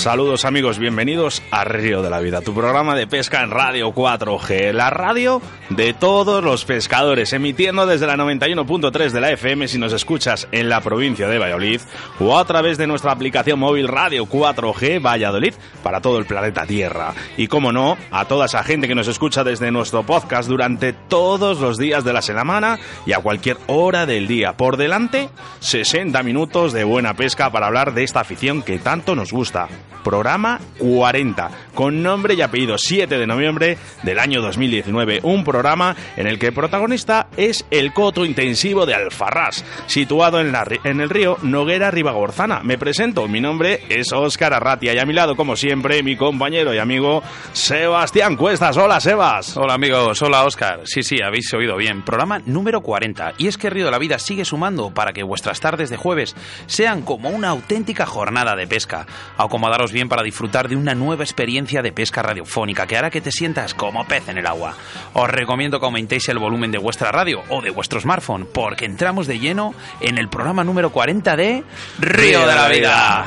Saludos amigos, bienvenidos a Río de la Vida, tu programa de pesca en Radio 4G, la radio de todos los pescadores, emitiendo desde la 91.3 de la FM si nos escuchas en la provincia de Valladolid o a través de nuestra aplicación móvil Radio 4G Valladolid para todo el planeta Tierra. Y como no, a toda esa gente que nos escucha desde nuestro podcast durante todos los días de la semana y a cualquier hora del día. Por delante, 60 minutos de buena pesca para hablar de esta afición que tanto nos gusta. Programa 40, con nombre y apellido 7 de noviembre del año 2019. Un programa en el que protagonista es el coto intensivo de Alfarrás, situado en, la en el río Noguera Ribagorzana. Me presento, mi nombre es Óscar Arratia y a mi lado, como siempre, mi compañero y amigo Sebastián Cuestas. Hola, Sebas. Hola amigos, hola Oscar. Sí, sí, habéis oído bien. Programa número 40. Y es que Río de la Vida sigue sumando para que vuestras tardes de jueves sean como una auténtica jornada de pesca. Acomodaros bien para disfrutar de una nueva experiencia de pesca radiofónica que hará que te sientas como pez en el agua. Os recomiendo que aumentéis el volumen de vuestra radio o de vuestro smartphone porque entramos de lleno en el programa número 40 de Río de la Vida.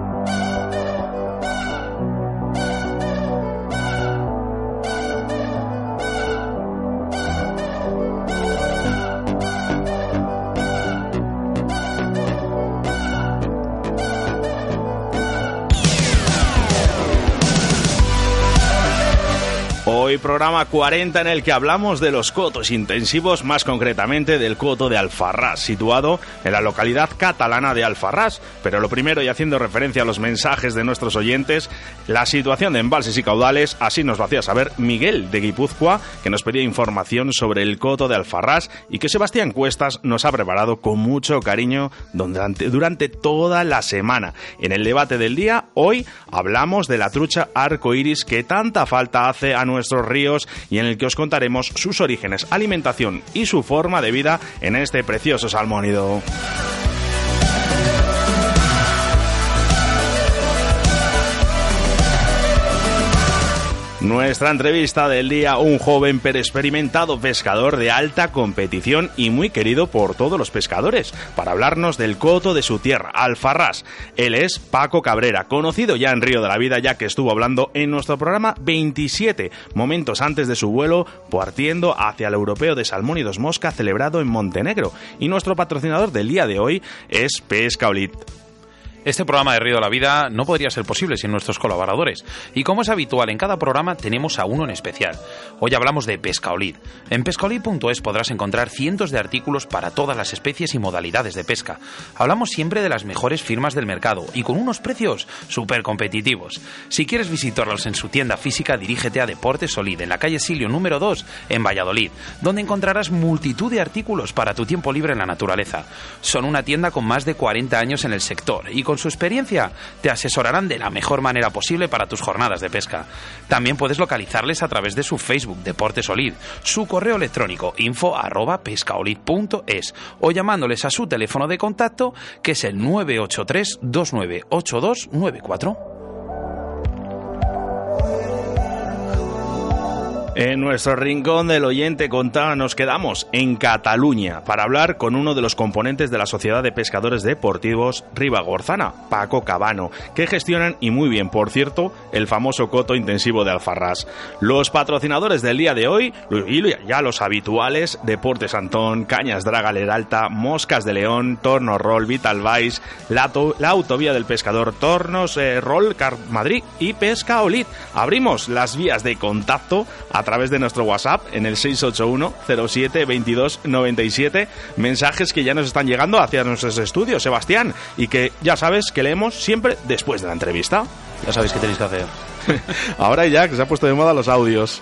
programa 40 en el que hablamos de los cotos intensivos, más concretamente del coto de Alfarrás, situado en la localidad catalana de Alfarrás. Pero lo primero, y haciendo referencia a los mensajes de nuestros oyentes, la situación de embalses y caudales, así nos lo hacía saber Miguel de Guipúzcoa, que nos pedía información sobre el coto de Alfarrás y que Sebastián Cuestas nos ha preparado con mucho cariño durante, durante toda la semana. En el debate del día, hoy hablamos de la trucha arco iris que tanta falta hace a nuestros ríos y en el que os contaremos sus orígenes, alimentación y su forma de vida en este precioso salmónido. Nuestra entrevista del día, un joven pero experimentado pescador de alta competición y muy querido por todos los pescadores, para hablarnos del coto de su tierra, Alfarrás. Él es Paco Cabrera, conocido ya en Río de la Vida, ya que estuvo hablando en nuestro programa 27, momentos antes de su vuelo, partiendo hacia el Europeo de Salmónidos Mosca celebrado en Montenegro. Y nuestro patrocinador del día de hoy es Pesca Olit. Este programa de Río de la Vida no podría ser posible sin nuestros colaboradores. Y como es habitual en cada programa, tenemos a uno en especial. Hoy hablamos de Pescaolid. En pescaolid.es podrás encontrar cientos de artículos para todas las especies y modalidades de pesca. Hablamos siempre de las mejores firmas del mercado y con unos precios súper competitivos. Si quieres visitarlos en su tienda física, dirígete a Deportes Solid, en la calle Silio número 2, en Valladolid, donde encontrarás multitud de artículos para tu tiempo libre en la naturaleza. Son una tienda con más de 40 años en el sector y con su experiencia te asesorarán de la mejor manera posible para tus jornadas de pesca. También puedes localizarles a través de su Facebook Deportes Olid, su correo electrónico info arroba pescaolid.es o llamándoles a su teléfono de contacto que es el 983 298294. En nuestro rincón del oyente contá nos quedamos en Cataluña para hablar con uno de los componentes de la Sociedad de Pescadores Deportivos Ribagorzana, Paco Cabano, que gestionan y muy bien, por cierto, el famoso coto intensivo de Alfarrás. Los patrocinadores del día de hoy, y ya los habituales, Deportes Antón, Cañas Draga Leralta, Moscas de León, Torno Roll, Vital Vice, la, la Autovía del Pescador, Tornos eh, Roll, Car Madrid y Pesca Olid. Abrimos las vías de contacto a través de nuestro WhatsApp en el 681 07 22 97. Mensajes que ya nos están llegando hacia nuestros estudios, Sebastián, y que ya sabes que leemos siempre después de la entrevista. Ya sabéis qué tenéis que hacer. Ahora ya que se ha puesto de moda los audios.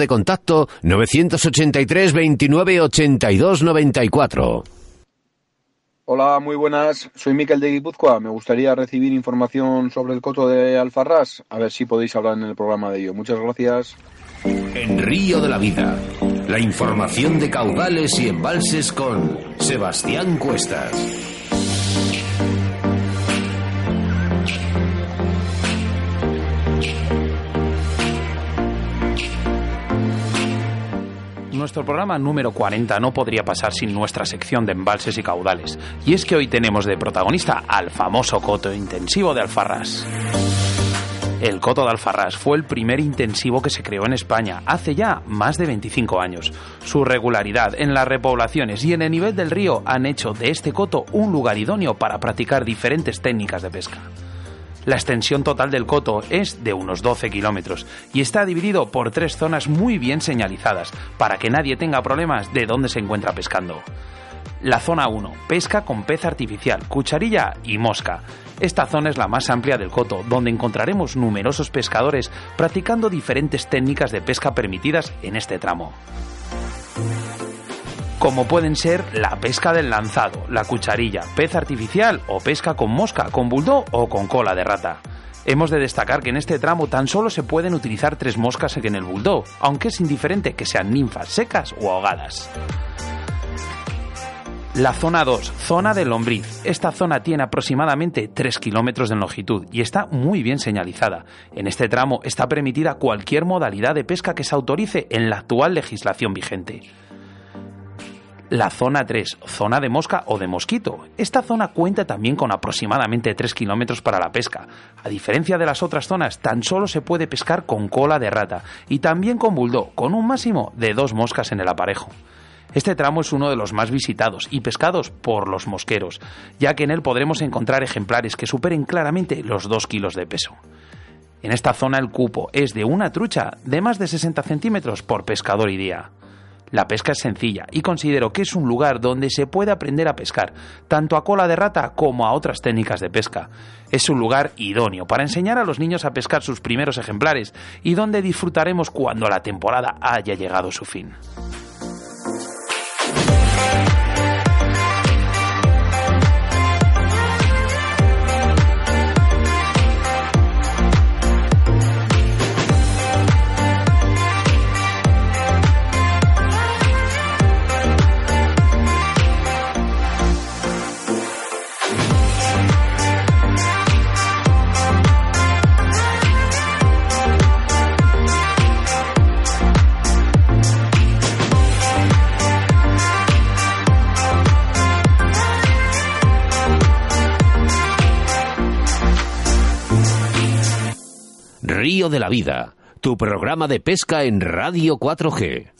de contacto 983 29 82 94. Hola, muy buenas. Soy Miquel de Guipúzcoa. Me gustaría recibir información sobre el coto de Alfarrás. A ver si podéis hablar en el programa de ello. Muchas gracias. En Río de la Vida, la información de caudales y embalses con Sebastián Cuestas. Nuestro programa número 40 no podría pasar sin nuestra sección de embalses y caudales. Y es que hoy tenemos de protagonista al famoso coto intensivo de Alfarrás. El coto de Alfarrás fue el primer intensivo que se creó en España hace ya más de 25 años. Su regularidad en las repoblaciones y en el nivel del río han hecho de este coto un lugar idóneo para practicar diferentes técnicas de pesca. La extensión total del coto es de unos 12 kilómetros y está dividido por tres zonas muy bien señalizadas para que nadie tenga problemas de dónde se encuentra pescando. La zona 1, pesca con pez artificial, cucharilla y mosca. Esta zona es la más amplia del coto, donde encontraremos numerosos pescadores practicando diferentes técnicas de pesca permitidas en este tramo como pueden ser la pesca del lanzado, la cucharilla, pez artificial o pesca con mosca, con bulldog o con cola de rata. Hemos de destacar que en este tramo tan solo se pueden utilizar tres moscas en el bulldog, aunque es indiferente que sean ninfas secas o ahogadas. La zona 2, zona de lombriz. Esta zona tiene aproximadamente 3 kilómetros de longitud y está muy bien señalizada. En este tramo está permitida cualquier modalidad de pesca que se autorice en la actual legislación vigente. La zona 3, zona de mosca o de mosquito. Esta zona cuenta también con aproximadamente 3 kilómetros para la pesca. A diferencia de las otras zonas, tan solo se puede pescar con cola de rata y también con bulldog, con un máximo de dos moscas en el aparejo. Este tramo es uno de los más visitados y pescados por los mosqueros, ya que en él podremos encontrar ejemplares que superen claramente los 2 kilos de peso. En esta zona el cupo es de una trucha de más de 60 centímetros por pescador y día. La pesca es sencilla y considero que es un lugar donde se puede aprender a pescar, tanto a cola de rata como a otras técnicas de pesca. Es un lugar idóneo para enseñar a los niños a pescar sus primeros ejemplares y donde disfrutaremos cuando la temporada haya llegado a su fin. De la Vida, tu programa de pesca en Radio 4G.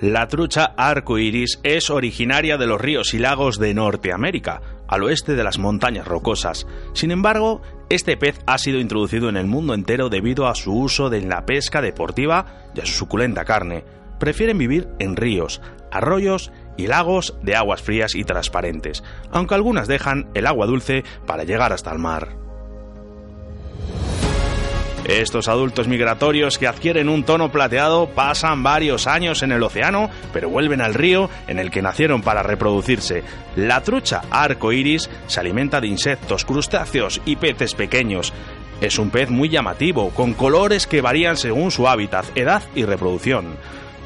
La trucha arco iris es originaria de los ríos y lagos de Norteamérica, al oeste de las montañas rocosas. Sin embargo, este pez ha sido introducido en el mundo entero debido a su uso en la pesca deportiva y a su suculenta carne. Prefieren vivir en ríos, arroyos y lagos de aguas frías y transparentes, aunque algunas dejan el agua dulce para llegar hasta el mar. Estos adultos migratorios que adquieren un tono plateado pasan varios años en el océano, pero vuelven al río en el que nacieron para reproducirse. La trucha arco iris se alimenta de insectos, crustáceos y peces pequeños. Es un pez muy llamativo, con colores que varían según su hábitat, edad y reproducción.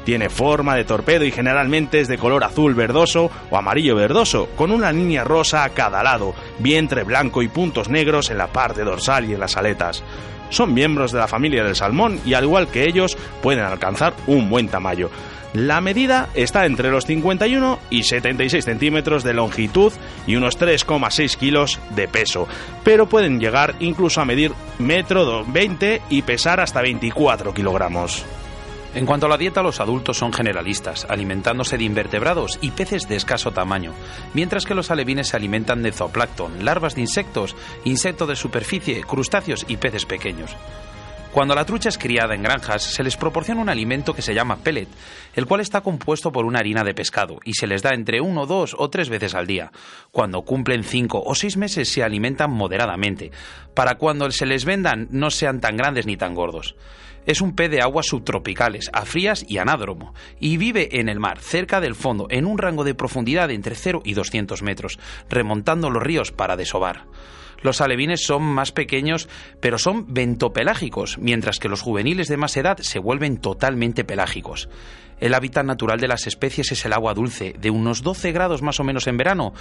Tiene forma de torpedo y generalmente es de color azul verdoso o amarillo verdoso, con una línea rosa a cada lado, vientre blanco y puntos negros en la parte dorsal y en las aletas son miembros de la familia del salmón y al igual que ellos pueden alcanzar un buen tamaño. La medida está entre los 51 y 76 centímetros de longitud y unos 3,6 kilos de peso, pero pueden llegar incluso a medir metro 20 y pesar hasta 24 kilogramos. En cuanto a la dieta, los adultos son generalistas, alimentándose de invertebrados y peces de escaso tamaño, mientras que los alevines se alimentan de zooplancton, larvas de insectos, insectos de superficie, crustáceos y peces pequeños. Cuando la trucha es criada en granjas, se les proporciona un alimento que se llama pellet, el cual está compuesto por una harina de pescado y se les da entre uno, dos o tres veces al día. Cuando cumplen cinco o seis meses se alimentan moderadamente, para cuando se les vendan no sean tan grandes ni tan gordos. Es un pez de aguas subtropicales, a frías y anádromo, y vive en el mar, cerca del fondo, en un rango de profundidad entre 0 y 200 metros, remontando los ríos para desovar. Los alevines son más pequeños, pero son bentopelágicos, mientras que los juveniles de más edad se vuelven totalmente pelágicos. El hábitat natural de las especies es el agua dulce, de unos 12 grados más o menos en verano,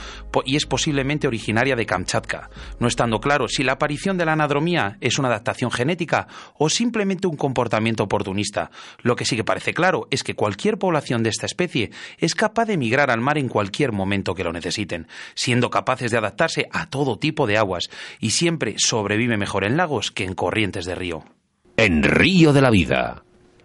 y es posiblemente originaria de Kamchatka, no estando claro si la aparición de la anadromía es una adaptación genética o simplemente un comportamiento oportunista. Lo que sí que parece claro es que cualquier población de esta especie es capaz de migrar al mar en cualquier momento que lo necesiten, siendo capaces de adaptarse a todo tipo de aguas y siempre sobrevive mejor en lagos que en corrientes de río. En Río de la Vida,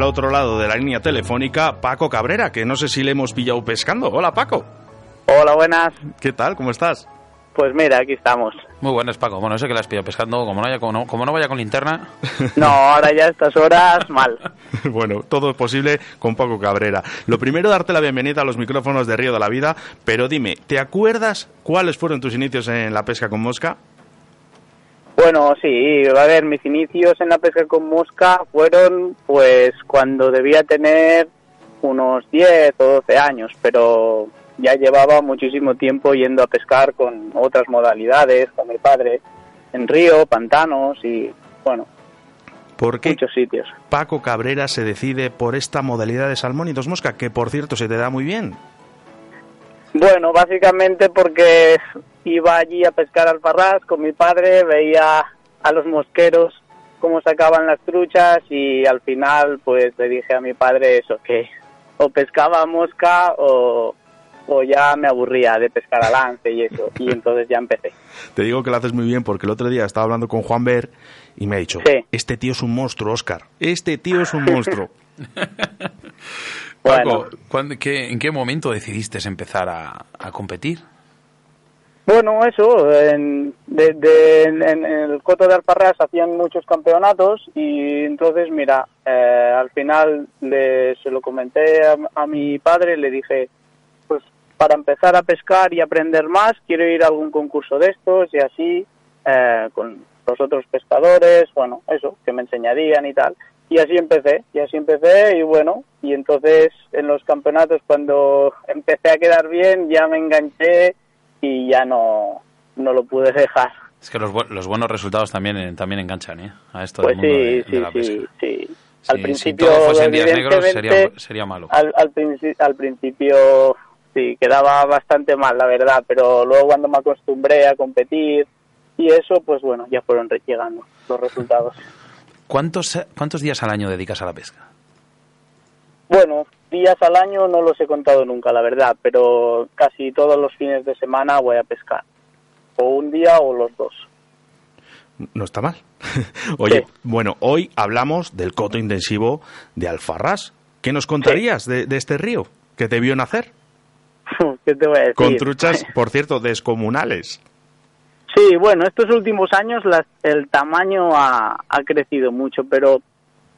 Al otro lado de la línea telefónica, Paco Cabrera, que no sé si le hemos pillado pescando. Hola, Paco. Hola, buenas. ¿Qué tal? ¿Cómo estás? Pues mira, aquí estamos. Muy buenas, Paco. Bueno, eso que la has pillado pescando, como no, haya, como, no, como no vaya con linterna. No, ahora ya a estas horas, mal. bueno, todo es posible con Paco Cabrera. Lo primero, darte la bienvenida a los micrófonos de Río de la Vida, pero dime, ¿te acuerdas cuáles fueron tus inicios en la pesca con mosca? Bueno, sí, a ver, mis inicios en la pesca con mosca fueron pues cuando debía tener unos 10 o 12 años, pero ya llevaba muchísimo tiempo yendo a pescar con otras modalidades, con mi padre, en río, pantanos y, bueno, ¿Por qué muchos sitios. Paco Cabrera se decide por esta modalidad de salmón y dos mosca, que por cierto se te da muy bien? Bueno, básicamente porque iba allí a pescar al Farrás con mi padre, veía a los mosqueros cómo sacaban las truchas y al final pues le dije a mi padre eso, que o pescaba mosca o, o ya me aburría de pescar a lance y eso, y entonces ya empecé. Te digo que lo haces muy bien porque el otro día estaba hablando con Juan Ver y me ha dicho, Sí. este tío es un monstruo, Oscar. Este tío es un monstruo. Paco, Bueno. ¿cuándo- qué- ¿en qué momento decidiste empezar a, a competir? Bueno, eso, en, de- en- el Coto de Alfarrás hacían muchos campeonatos y entonces, mira, eh, al final le, se lo comenté a, a mi padre, le dije, pues para empezar a pescar y aprender más, quiero ir a algún concurso de estos y así, eh, con los otros pescadores, bueno, eso, que me enseñarían y tal. Y así empecé, y así empecé y bueno, y entonces en los campeonatos cuando empecé a quedar bien ya me enganché y ya no, no lo pude dejar. Es que los, bu- los buenos resultados también, eh, también enganchan, ¿eh? A esto Pues del mundo sí, de, de sí, la pesca. sí, sí. Si- Al si principio, todo fuesen días negros, sería, malo. Al, al, princi- al principio sí, quedaba bastante mal, la verdad, pero luego cuando me acostumbré a competir y eso, pues bueno, ya fueron llegando los resultados. ¿Cuántos, ¿Cuántos días al año dedicas a la pesca? Bueno, días al año no los he contado nunca, la verdad, pero casi todos los fines de semana voy a pescar. O un día o los dos. No está mal. Oye, Sí. bueno, hoy hablamos del coto intensivo de Alfarrás. ¿Qué nos contarías de, de este río que te vio nacer? ¿Qué te voy a decir? Con truchas, por cierto, descomunales. Sí, bueno, estos últimos años las- el tamaño ha, ha crecido mucho, pero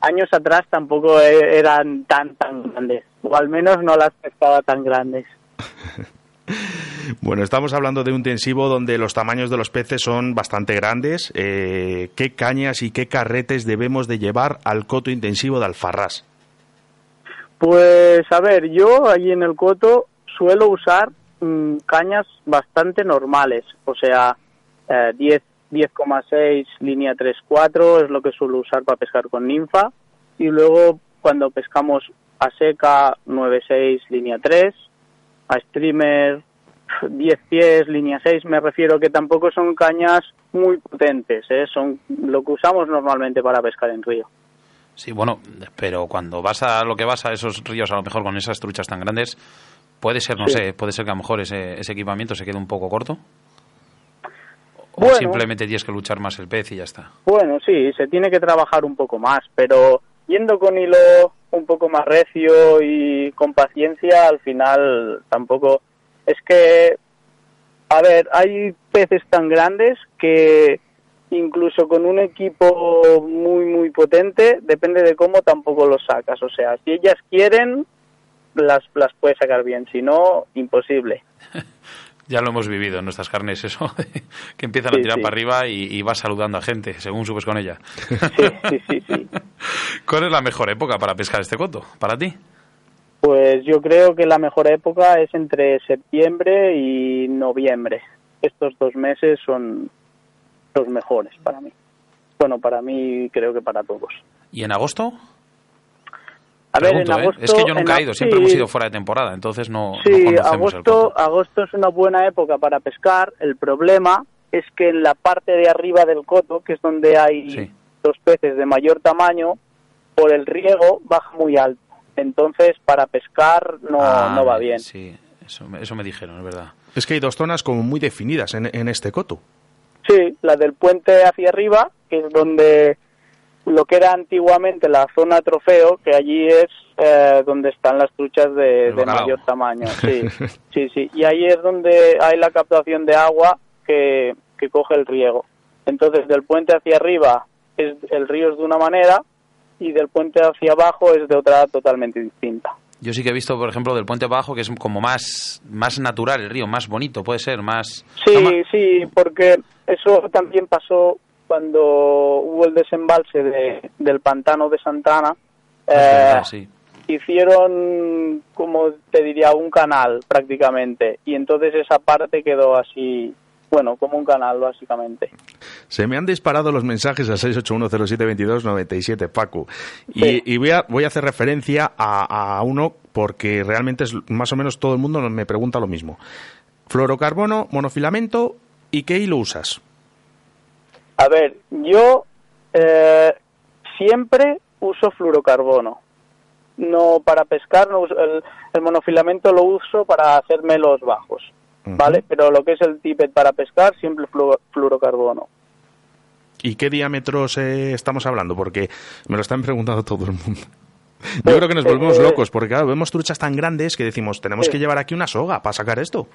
años atrás tampoco e- eran tan tan grandes, o al menos no las pescaba tan grandes. Bueno, estamos hablando de un intensivo donde los tamaños de los peces son bastante grandes. Eh, ¿Qué cañas y qué carretes debemos de llevar al coto intensivo de Alfarrás? Pues a ver, yo allí en el coto suelo usar mm, cañas bastante normales, o sea, eh, 10 10,6 línea 3,4 es lo que suelo usar para pescar con ninfa y luego cuando pescamos a seca 9,6 línea 3, a streamer 10 pies línea 6, me refiero que tampoco son cañas muy potentes, ¿eh? son lo que usamos normalmente para pescar en río. Sí, bueno, pero cuando vas a lo que vas a esos ríos, a lo mejor con esas truchas tan grandes, puede ser, no Sí. sé, puede ser que a lo mejor ese, ese equipamiento se quede un poco corto. O Bueno. simplemente tienes que luchar más el pez y ya está. Bueno, sí, se tiene que trabajar un poco más, pero yendo con hilo un poco más recio y con paciencia, al final tampoco es que, a ver, hay peces tan grandes que incluso con un equipo muy, muy potente, depende de cómo tampoco los sacas. O sea, si ellas quieren, las, las puedes sacar bien, si no, imposible. Ya lo hemos vivido en nuestras carnes, eso, que empiezan a tirar sí. para arriba y, y vas saludando a gente según subes con ella. Sí, sí, sí, sí. ¿Cuál es la mejor época para pescar este coto? ¿Para ti? Pues yo creo que la mejor época es entre septiembre y noviembre. Estos dos meses son los mejores para mí. Bueno, para mí creo que para todos. ¿Y en agosto? A ver, Pregunto, en ¿eh? agosto... Es que yo nunca en he ido, a- siempre sí, hemos ido fuera de temporada, entonces no, no Sí, el agosto, coto. agosto es una buena época para pescar. El problema es que en la parte de arriba del coto, que es donde hay Sí. los peces de mayor tamaño, por el riego baja muy alto. Entonces, para pescar no, Ah, no va bien. Sí, eso, me- eso me dijeron, es verdad. Es que hay dos zonas como muy definidas en, en este coto. Sí, la del puente hacia arriba, que es donde lo que era antiguamente la zona trofeo, que allí es eh, donde están las truchas de, de mayor tamaño. Sí, sí, sí. Y ahí es donde hay la captación de agua que, que coge el riego. Entonces, del puente hacia arriba es el río es de una manera y del puente hacia abajo es de otra totalmente distinta. Yo sí que he visto, por ejemplo, del puente abajo, que es como más, más natural el río, más bonito, puede ser, más... Sí, no sí, porque eso también pasó cuando hubo el desembalse de- del pantano de Santana. es Eh, verdad, sí. hicieron, como te diría, un canal prácticamente. Y entonces esa parte quedó así, bueno, como un canal básicamente. Se me han disparado los mensajes al 681072297, Paco. Y, Sí. y voy, a, voy a hacer referencia a, a uno porque realmente es más o menos todo el mundo me pregunta lo mismo. Fluorocarbono, monofilamento y qué hilo usas. A ver, yo eh, siempre uso fluorocarbono. No para pescar, no uso- el, el monofilamento lo uso para hacerme los bajos, ¿vale? Pero lo que es el tippet para pescar, siempre fluo- fluorocarbono. ¿Y qué diámetros eh, estamos hablando? Porque me lo están preguntando todo el mundo. Yo creo que nos volvemos Eh, locos porque claro, vemos truchas tan grandes que decimos, tenemos que llevar aquí una soga para sacar esto.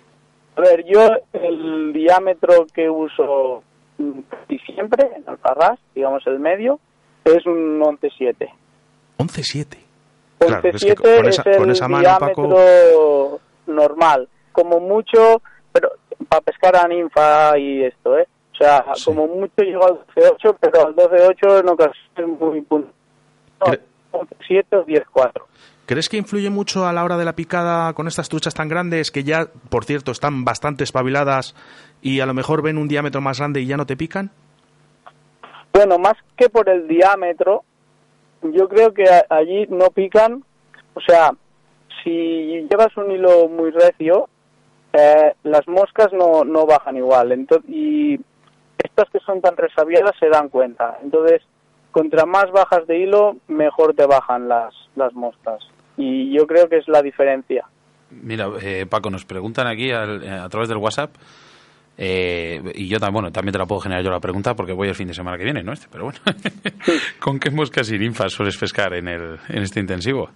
A ver, yo el diámetro que uso mm, casi siempre en Alfarrás, digamos el medio, es un 11.7. 11-7. Claro, es que 11.7 con esa- es el con esa mano, diámetro normal. Como mucho, pero para pescar a ninfa y esto, ¿eh? O sea, Sí. como mucho llego al 12.8, pero al 12.8 en ocasiones muy punto. No, Cre- 11.7 o 10.4. ¿Crees que influye mucho a la hora de la picada con estas truchas tan grandes que ya, por cierto, están bastante espabiladas y a lo mejor ven un diámetro más grande y ya no te pican? Bueno, más que por el diámetro, yo creo que allí no pican. O sea, si llevas un hilo muy recio, eh, las moscas no, no bajan igual. Entonces, y estas que son tan resabiadas se dan cuenta. Entonces, contra más bajas de hilo, mejor te bajan las, las moscas. Y yo creo que es la diferencia. Mira, eh, Paco, nos preguntan aquí al- eh, a través del WhatsApp. eh, y yo también, bueno, también te la puedo generar yo la pregunta porque voy el fin de semana que viene, ¿no? Este, pero bueno. ¿Con qué moscas y ninfas sueles pescar en, el, en este intensivo?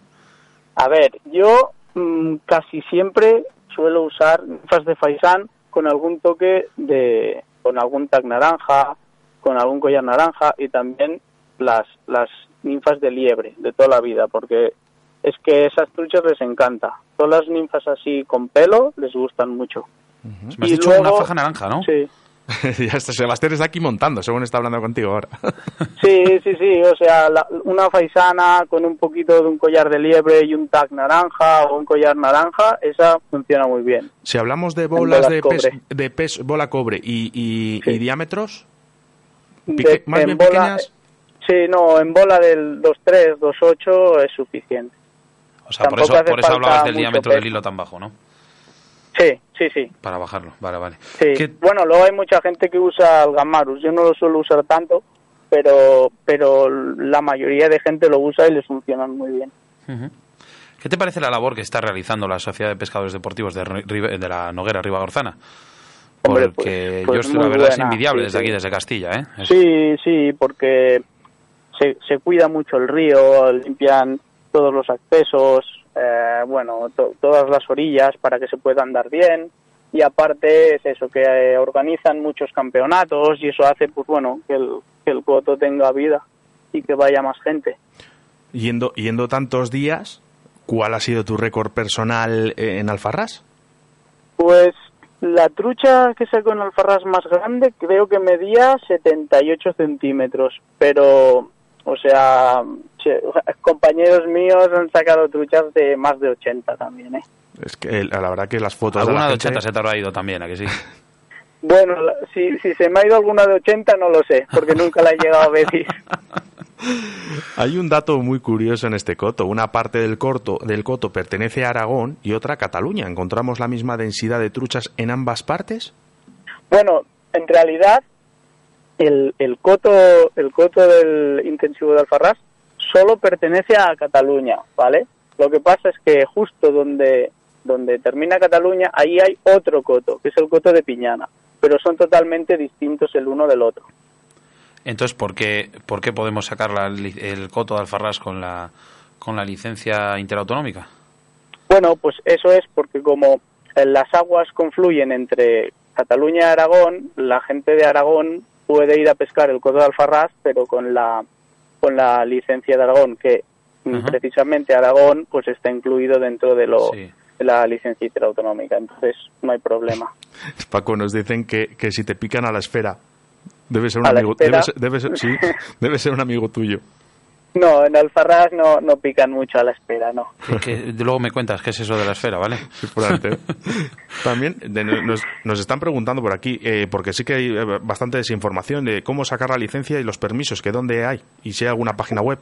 A ver, yo mm, casi siempre suelo usar ninfas de faisán con algún toque de, con algún tag naranja, con algún collar naranja y también las, las ninfas de liebre de toda la vida, porque es que esas truchas les encanta. Todas las ninfas así con pelo les gustan mucho. Me has Y dicho luego- una faja naranja, ¿no? Sí, ya está, Sebastián está aquí montando, según está hablando contigo ahora. sí, sí, sí. O sea, la- una faisana con un poquito de un collar de liebre y un tag naranja o un collar naranja, esa funciona muy bien. si hablamos de bolas bolas de pes, de pes- bola cobre y, y- Sí. y diámetros, De- pique- más en bien bola- pequeñas, Sí, no, en bola del 2.3, 2.8 es suficiente. O sea, por Tampoco eso, hace por eso hablabas del diámetro del peso. hilo tan bajo, ¿no? Sí, sí, sí. Para bajarlo. Vale, vale. sí. ¿Qué- Bueno, luego hay mucha gente que usa el Gamarus. Yo no lo suelo usar tanto, pero, pero la mayoría de gente lo usa y les funcionan muy bien. ¿Qué te parece la labor que está realizando la Sociedad de Pescadores Deportivos de, Ri- de la Noguera Ribagorzana? Hombre, Porque pues- pues yo, la muy verdad, es buena, envidiable sí, desde sí. aquí, desde Castilla, ¿eh? Es- Sí, sí, porque se, se cuida mucho el río, limpian todos los accesos, eh, bueno, to- todas las orillas para que se pueda andar bien. Y aparte es eso, que eh, organizan muchos campeonatos y eso hace, pues bueno, que el, que el coto tenga vida y que vaya más gente. yendo, yendo tantos días, ¿cuál ha sido tu récord personal eh, en Alfarrás? Pues la trucha que sacó en Alfarrás más grande creo que medía 78 centímetros, pero, o sea, che- compañeros míos han sacado truchas de más de 80 también, ¿eh? Es que la verdad que las fotos de Alguna la de gente- 80 se te habrá ido también, ¿a que sí? Bueno, la- si, si se me ha ido alguna de 80 no lo sé, porque nunca la he llegado a medir. Hay un dato muy curioso en este coto. Una parte del, corto, del coto pertenece a Aragón y otra a Cataluña. ¿Encontramos la misma densidad de truchas en ambas partes? Bueno, en realidad el, el coto el coto del intensivo de Alfarrás solo pertenece a Cataluña, ¿vale? Lo que pasa es que justo donde donde termina Cataluña ahí hay otro coto, que es el coto de Piñana, pero son totalmente distintos el uno del otro. Entonces, ¿por qué, por qué podemos sacar la el coto de Alfarrás con la, con la licencia interautonómica? Bueno, pues eso es porque como eh, las aguas confluyen entre Cataluña y Aragón, la gente de Aragón puede ir a pescar el coto de Alfarrás, pero con la con la licencia de Aragón, que Ajá. precisamente Aragón pues está incluido dentro de lo Sí. de la licencia interautonómica, entonces no hay problema. Paco, nos dicen que, que si te pican a la esfera, debe ser un ¿A la amigo, debe ser, debe ser- sí, debe ser un amigo tuyo. No, en Alfarrás no, no pican mucho a la espera, no. Que- que luego me cuentas qué es eso de la esfera, ¿vale? Sí. También de- nos, nos están preguntando por aquí, eh, porque sí que hay eh, bastante desinformación de cómo sacar la licencia y los permisos, que dónde hay, y si hay alguna página web.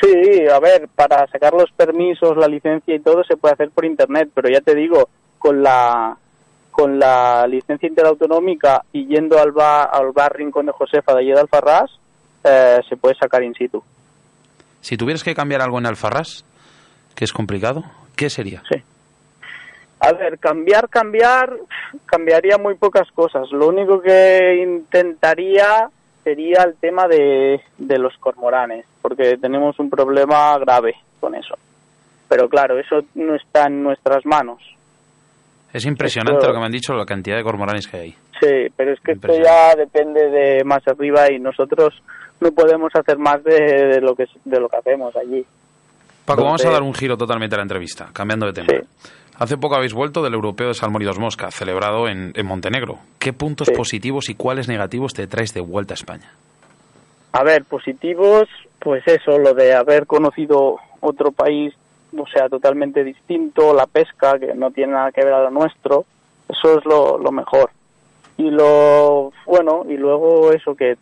Sí, a ver, para sacar los permisos, la licencia y todo se puede hacer por internet, pero ya te digo, con la con la licencia interautonómica y yendo al bar, al bar Rincón de Josefa de allí de Alfarrás, eh, se puede sacar in situ. Si tuvieras que cambiar algo en Alfarrás, que es complicado, ¿qué sería? Sí. A ver, cambiar, cambiar, cambiaría muy pocas cosas. Lo único que intentaría sería el tema de, de los cormoranes, porque tenemos un problema grave con eso. Pero claro, eso no está en nuestras manos. Es impresionante Esto- lo que me han dicho, la cantidad de cormoranes que hay. Sí, pero es que esto ya depende de más arriba y nosotros no podemos hacer más de, de lo que de lo que hacemos allí. Paco, vamos a dar un giro totalmente a la entrevista, cambiando de tema. Sí. Hace poco habéis vuelto del Europeo de Salmón y Dos Mosca, celebrado en, en Montenegro. ¿Qué puntos Sí. positivos y cuáles negativos te traes de vuelta a España? A ver, positivos, pues eso, lo de haber conocido otro país, o sea, totalmente distinto, la pesca, que no tiene nada que ver a lo nuestro, eso es lo, lo mejor. Y lo, bueno, y luego eso que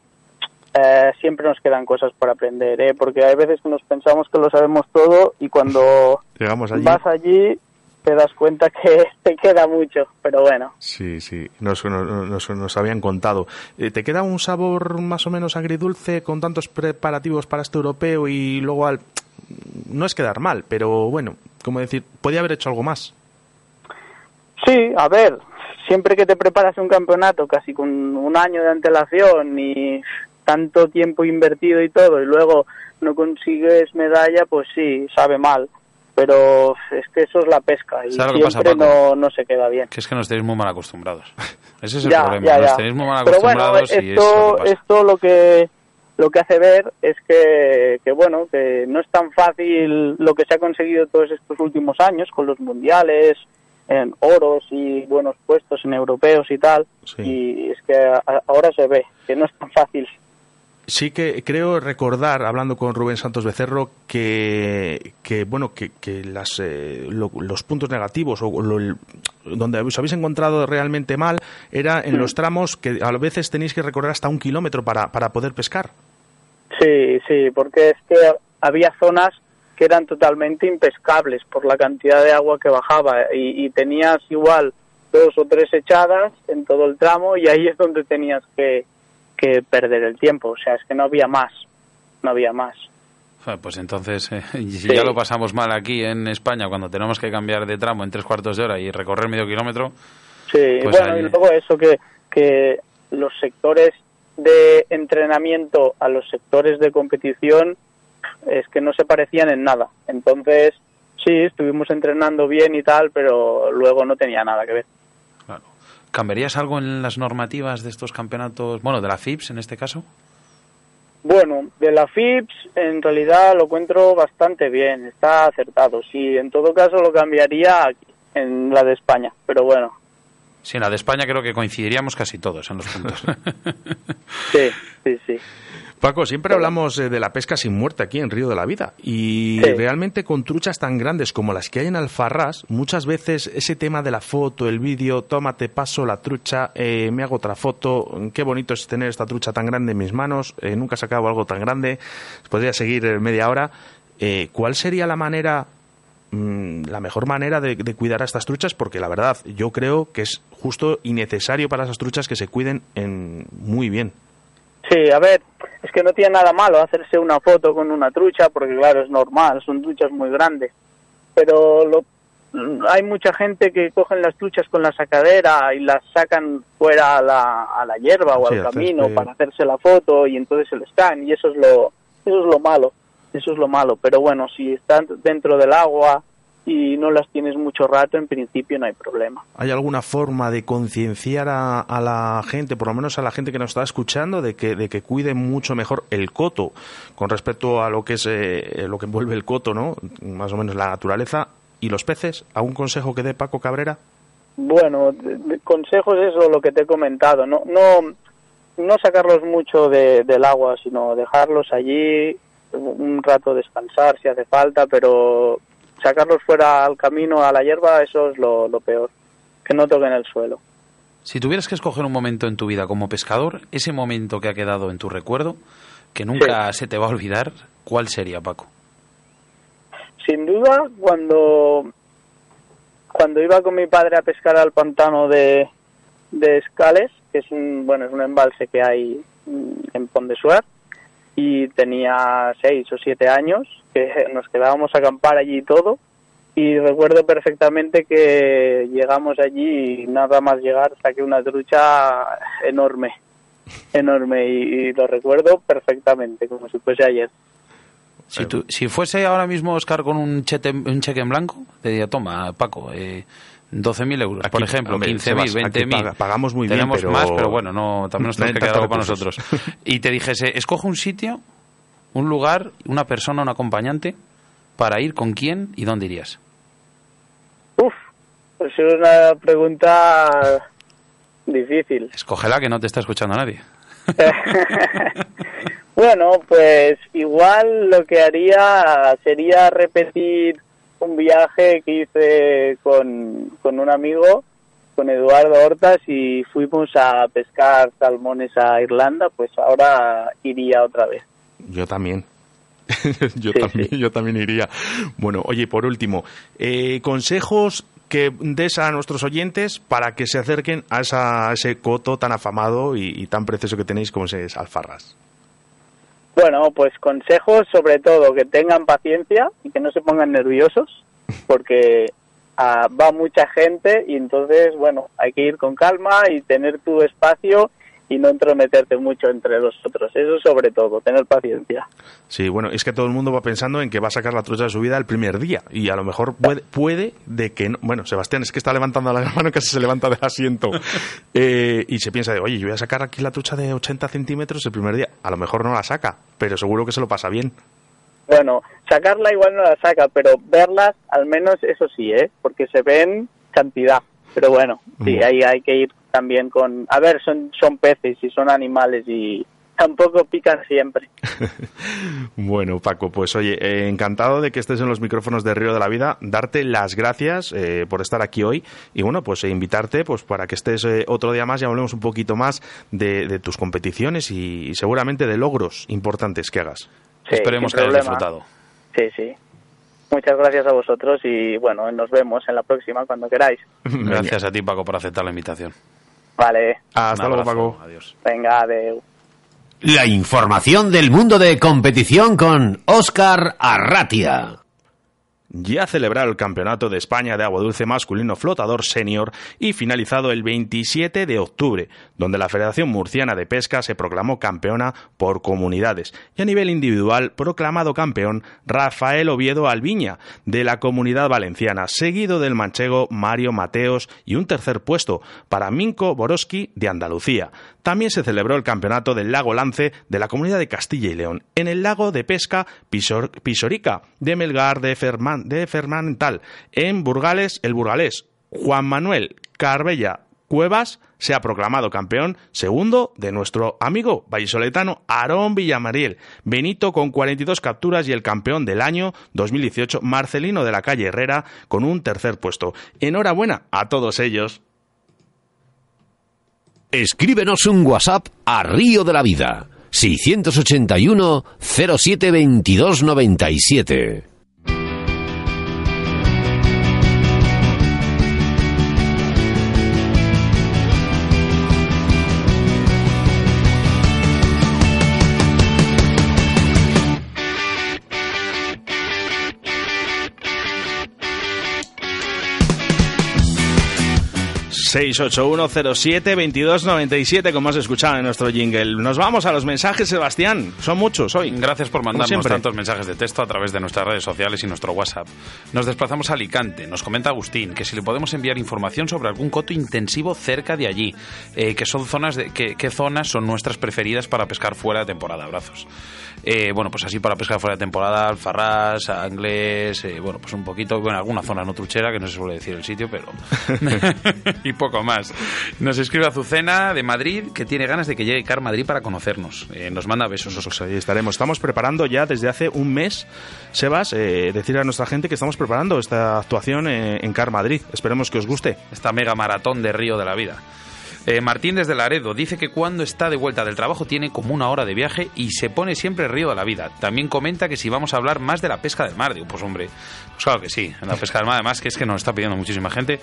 eh, siempre nos quedan cosas por aprender, ¿eh? porque hay veces que nos pensamos que lo sabemos todo y cuando Llegamos allí. vas allí te das cuenta que te queda mucho, pero bueno. Sí, sí, nos, nos, nos- habían contado. Eh, ¿Te queda un sabor más o menos agridulce con tantos preparativos para este europeo y luego al... No es quedar mal, pero bueno, como decir, podía haber hecho algo más. Sí, a ver, siempre que te preparas un campeonato casi con un año de antelación y tanto tiempo invertido y todo y luego no consigues medalla, pues sí, sabe mal. Pero es que eso es la pesca y ¿Sabes lo que pasa, siempre Paco? no, no se queda bien. Que es que nos tenéis muy mal acostumbrados. Ese es el Ya, problema, ya, nos ya. tenéis muy mal Pero bueno, acostumbrados y es lo esto, pasa. esto lo que lo que hace ver es que, que bueno que no es tan fácil lo que se ha conseguido todos estos últimos años con los mundiales en oros y buenos puestos en europeos y tal Sí. y es que a- ahora se ve que no es tan fácil Sí que creo recordar, hablando con Rubén Santos Becerro, que, que bueno, que, que las, eh, lo- los puntos negativos o lo- donde os habéis encontrado realmente mal era en los tramos que a veces tenéis que recorrer hasta un kilómetro para, para poder pescar. Sí, sí, porque es que había zonas que eran totalmente impescables por la cantidad de agua que bajaba y tenías igual dos o tres echadas en todo el tramo y ahí es donde tenías que, que perder el tiempo, o sea, es que no había más, no había más. Pues entonces, eh, si Sí. ya lo pasamos mal aquí en España cuando tenemos que cambiar de tramo en tres cuartos de hora y recorrer medio kilómetro, Sí, Pues bueno, ahí- y luego eso que, que los sectores de entrenamiento a los sectores de competición es que no se parecían en nada. Entonces, sí, estuvimos entrenando bien y tal, pero luego no tenía nada que ver. ¿Cambiarías algo en las normativas de estos campeonatos, bueno, de la FIPS en este caso? Bueno, de la FIPS en realidad lo encuentro bastante bien, está acertado. Sí, en todo caso lo cambiaría en la de España, pero bueno, Sí, en la de España creo que coincidiríamos casi todos en los puntos. sí, sí, sí. Paco, siempre hablamos eh, de la pesca sin muerte aquí en Río de la Vida y Sí. realmente con truchas tan grandes como las que hay en Alfarrás, muchas veces ese tema de la foto, el vídeo, tómate paso la trucha, eh, me hago otra foto, qué bonito es tener esta trucha tan grande en mis manos, eh, nunca he sacado algo tan grande, podría seguir media hora. Eh, ¿Cuál sería la manera, mm, la mejor manera de, de cuidar a estas truchas? Porque la verdad, yo creo que es justo y necesario para esas truchas que se cuiden en, muy bien. Sí, a ver, es que no tiene nada malo hacerse una foto con una trucha, porque claro, es normal, son truchas muy grandes. Pero lo, hay mucha gente que cogen las truchas con la sacadera y las sacan fuera a la, a la hierba o Sí, al camino césped. para hacerse la foto y entonces se les caen y eso es lo, eso es lo malo, eso es lo malo. Pero bueno, si están dentro del agua y no las tienes mucho rato, en principio no hay problema. ¿Hay alguna forma de concienciar a, a la gente, por lo menos a la gente que nos está escuchando, de que, de que cuide mucho mejor el coto con respecto a lo que es eh, lo que envuelve el coto, ¿no? Más o menos la naturaleza y los peces. ¿Algún consejo que dé Paco Cabrera? Bueno, de- de consejos eso lo que te he comentado, no no no sacarlos mucho de- del agua, sino dejarlos allí un rato descansar si hace falta, pero sacarlos fuera al camino a la hierba eso es lo, lo peor, que no toquen el suelo. Si tuvieras que escoger un momento en tu vida como pescador, ese momento que ha quedado en tu recuerdo, que nunca se te va a olvidar, ¿cuál sería, Paco? Sin duda, cuando cuando iba con mi padre a pescar al pantano de, de Escales, que es un bueno es un embalse que hay en Pont de Suert, y tenía seis o siete años, que nos quedábamos a acampar allí y todo, y recuerdo perfectamente que llegamos allí y nada más llegar saqué una trucha enorme, enorme, y, y lo recuerdo perfectamente, como si fuese ayer. Si, tú- si fuese ahora mismo Oscar con un, chete- un cheque en blanco, te diría, toma, Paco, eh, 12.000 euros, por ejemplo, hombre, 15.000, Sebas, aquí 20.000. paga- pagamos muy bien, Tenemos pero- más, pero bueno, no, también nos No tenemos que quedar algo para tantos nosotros. Y te dijese, escoge un sitio, un lugar, una persona, un acompañante, para ir con quién y dónde irías. Uf, pues es una pregunta difícil. Escógela que no te está escuchando nadie. bueno, pues igual lo que haría sería repetir un viaje que hice con, con un amigo, con Eduardo Hortas, y fuimos a pescar salmones a Irlanda, pues ahora iría otra vez. Yo también. yo, Sí, también sí. yo también iría. Bueno, oye, por último, eh, consejos que des a nuestros oyentes para que se acerquen a, esa- a ese coto tan afamado y, y tan precioso que tenéis como es Alfarras. Bueno, pues consejos sobre todo que tengan paciencia y que no se pongan nerviosos porque ah, va mucha gente y entonces, bueno, hay que ir con calma y tener tu espacio y no entrometerte mucho entre los otros. Eso sobre todo, tener paciencia. Sí, bueno, es que todo el mundo va pensando en que va a sacar la trucha de su vida el primer día y a lo mejor puede, puede de que no. Bueno, Sebastián es que está levantando la mano, casi se levanta del asiento Eh, y se piensa de, oye, yo voy a sacar aquí la trucha de 80 centímetros el primer día. A lo mejor no la saca, pero seguro que se lo pasa bien. Bueno, sacarla igual no la saca, pero verlas al menos eso sí, ¿eh? Porque se ven cantidad. Pero bueno, sí, ahí hay que ir también con... A ver, son, son peces y son animales y tampoco pican siempre. Bueno, Paco, pues oye, eh, encantado de que estés en los micrófonos de Río de la Vida, darte las gracias eh, por estar aquí hoy y bueno, pues eh, invitarte pues para que estés eh, otro día más y hablemos un poquito más de, de tus competiciones y, y seguramente de logros importantes que hagas. Sí, Esperemos que hayas disfrutado. Sí, sí. Muchas gracias a vosotros y bueno, nos vemos en la próxima cuando queráis. Gracias a ti, Paco, por aceptar la invitación. Vale, Hasta luego. Paco. Adiós. venga, adeu. La información del mundo de competición con Óscar Arratia. Ya celebrado el Campeonato de España de Agua Dulce Masculino Flotador Senior y finalizado el 27 de octubre, donde la Federación Murciana de Pesca se proclamó campeona por comunidades y a nivel individual proclamado campeón Rafael Oviedo Alviña de la Comunidad Valenciana, seguido del manchego Mario Mateos y un tercer puesto para Minko Boroski de Andalucía. También se celebró el Campeonato del Lago Lance de la Comunidad de Castilla y León en el lago de pesca Pisor- Pisorica de Melgar de, Ferman, de Fermanental. En Burgales, el burgalés Juan Manuel Carbella Cuevas se ha proclamado campeón segundo de nuestro amigo vallisoletano Aarón Villamariel. Benito con 42 capturas y el campeón del año 2018 Marcelino de la calle Herrera con un tercer puesto. Enhorabuena a todos ellos. Escríbenos un WhatsApp a Río de la Vida. 681 07 22 97. Siete como has escuchado en nuestro jingle. Nos vamos a los mensajes, Sebastián. Son muchos hoy. Gracias por mandarnos tantos mensajes de texto a través de nuestras redes sociales y nuestro WhatsApp. Nos desplazamos a Alicante. Nos comenta Agustín que si le podemos enviar información sobre algún coto intensivo cerca de allí, eh, que son zonas de, que, qué zonas son nuestras preferidas para pescar fuera de temporada. Abrazos. Eh, bueno, pues así para pescar fuera de temporada, alfarrás, anglés, eh, bueno, pues un poquito, bueno, alguna zona no truchera, que no se suele decir el sitio, pero... y poco más. Nos escribe Azucena de Madrid que tiene ganas de que llegue Car Madrid para conocernos. Eh, nos manda besos. Pues ahí estaremos. Estamos preparando ya desde hace un mes, Sebas, eh, decir a nuestra gente que estamos preparando esta actuación eh, en Car Madrid. Esperemos que os guste. esta mega maratón de Río de la Vida. Eh, Martín desde Laredo dice que cuando está de vuelta del trabajo tiene como una hora de viaje y se pone siempre Río de la Vida. También comenta que si vamos a hablar más de la pesca del mar. Digo, pues hombre, pues claro que sí, la pesca del mar además que es que nos está pidiendo muchísima gente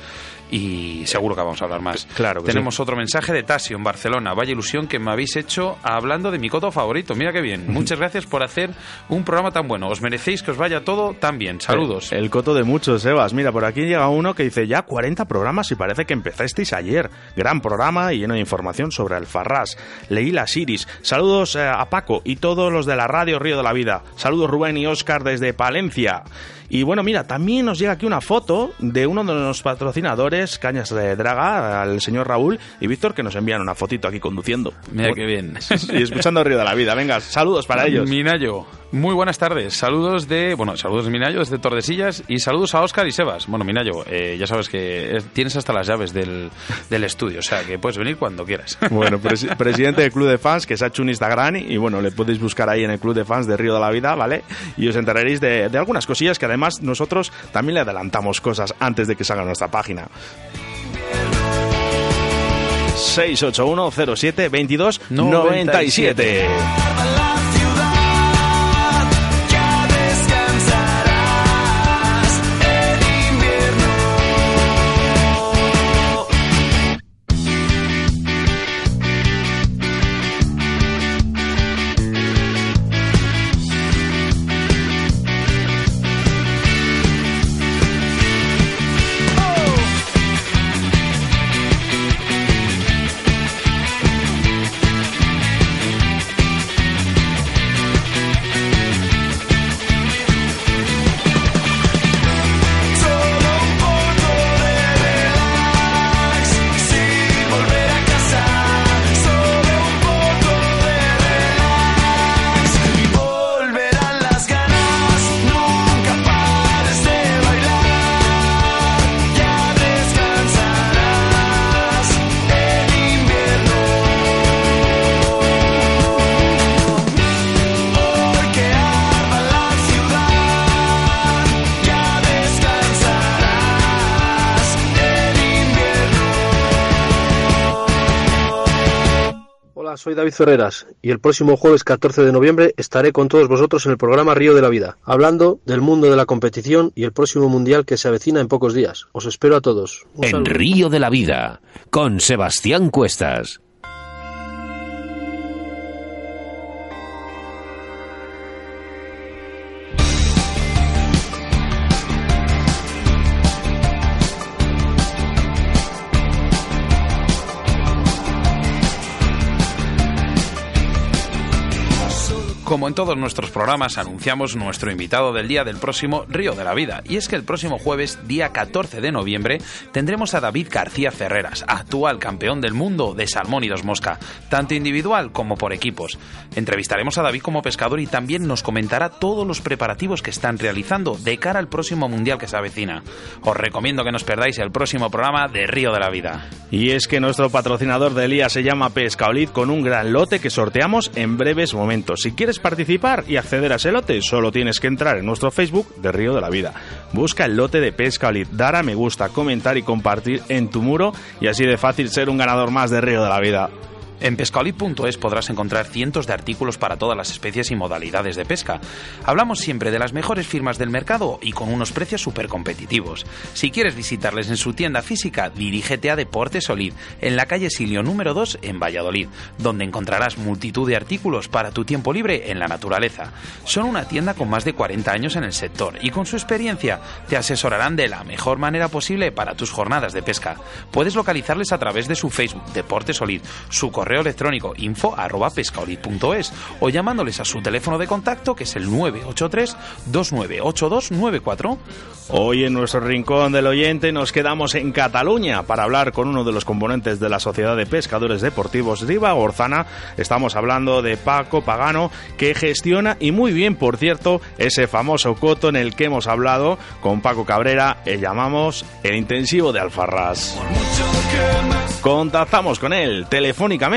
y seguro que vamos a hablar más. Claro que Tenemos otro mensaje de Tasio en Barcelona. Vaya ilusión que me habéis hecho hablando de mi coto favorito. Mira qué bien. Muchas gracias por hacer un programa tan bueno. Os merecéis que os vaya todo tan bien. Saludos. El, el coto de muchos, Sebas. Mira, por aquí llega uno que dice ya 40 programas y parece que empezasteis ayer. Gran programa. Programa y lleno de información sobre Alfarrás. Leí las Iris. Saludos eh, a Paco y todos los de la radio Río de la Vida. Saludos Rubén y Óscar desde Palencia. Y bueno, mira, también nos llega aquí una foto de uno de los patrocinadores, Cañas de Draga, al señor Raúl y Víctor, que nos envían una fotito aquí conduciendo. Mira qué bien. Y escuchando Río de la Vida. Venga, saludos para ellos. Minayo, muy buenas tardes. Saludos de, bueno, saludos de Minayo desde Tordesillas y saludos a Óscar y Sebas. Bueno, Minayo, eh, ya sabes que es- tienes hasta las llaves del, del estudio, o sea que puedes venir cuando quieras. Bueno, presi- presidente del Club de Fans, que se ha hecho un Instagram y bueno, le podéis buscar ahí en el Club de Fans de Río de la Vida, ¿vale? Y os enteraréis de, de algunas cosillas que además Además, nosotros también le adelantamos cosas antes de que salga nuestra página. 681 07 22 97. 97. Soy David Ferreras y el próximo jueves 14 de noviembre estaré con todos vosotros en el programa Río de la Vida, hablando del mundo de la competición y el próximo mundial que se avecina en pocos días. Os espero a todos. Un En saludo. Río de la Vida, con Sebastián Cuestas. En todos nuestros programas, anunciamos nuestro invitado del día del próximo Río de la Vida. Y es que el próximo jueves, día 14 de noviembre, tendremos a David García Ferreras, actual campeón del mundo de salmón y dos mosca, tanto individual como por equipos. Entrevistaremos a David como pescador y también nos comentará todos los preparativos que están realizando de cara al próximo mundial que se avecina. Os recomiendo que nos perdáis el próximo programa de Río de la Vida. Y es que nuestro patrocinador del día se llama Pescaolid con un gran lote que sorteamos en breves momentos. Si quieres participar y acceder a ese lote, solo tienes que entrar en nuestro Facebook de Río de la Vida. Busca el lote de Pescaolid, dar a me gusta, comentar y compartir en tu muro y así de fácil ser un ganador más de Río de la Vida. En pescaolid.es podrás encontrar cientos de artículos para todas las especies y modalidades de pesca. Hablamos siempre de las mejores firmas del mercado y con unos precios súper competitivos. Si quieres visitarles en su tienda física, dirígete a Deportes Solid, en la calle Silio número 2 en Valladolid, donde encontrarás multitud de artículos para tu tiempo libre en la naturaleza. Son una tienda con más de 40 años en el sector y con su experiencia te asesorarán de la mejor manera posible para tus jornadas de pesca. Puedes localizarles a través de su Facebook Deportes Solid, su correo electrónico info arroba pescaolid.es o llamándoles a su teléfono de contacto que es el 983 298294. Hoy en nuestro rincón del oyente nos quedamos en Cataluña para hablar con uno de los componentes de la Sociedad de Pescadores Deportivos Riva Orzana. Estamos hablando de Paco Pagano que gestiona y muy bien, por cierto, ese famoso coto en el que hemos hablado con Paco Cabrera, el llamamos el intensivo de Alfarrás. Contactamos con él telefónicamente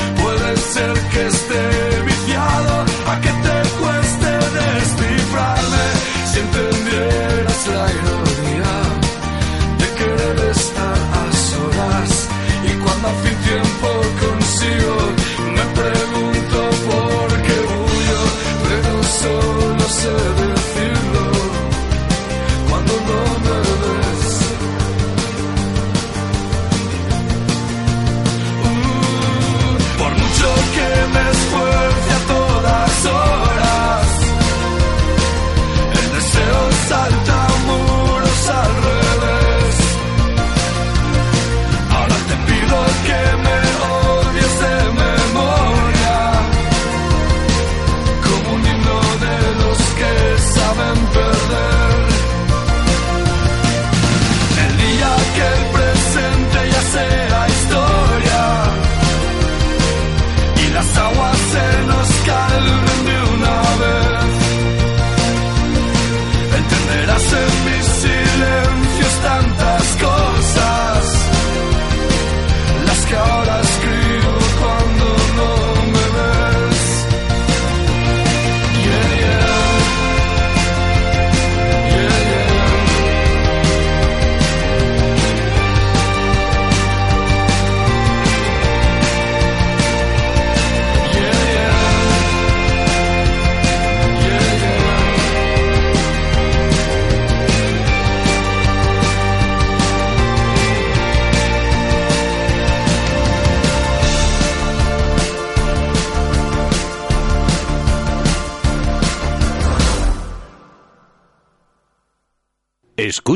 ser que esté viciado, a que te cueste descifrarme, si entendieras la ironía de querer estar a solas, y cuando a fin tiempo consigo, me pregunto por qué huyo, pero solo sé horas, el deseo salta muros al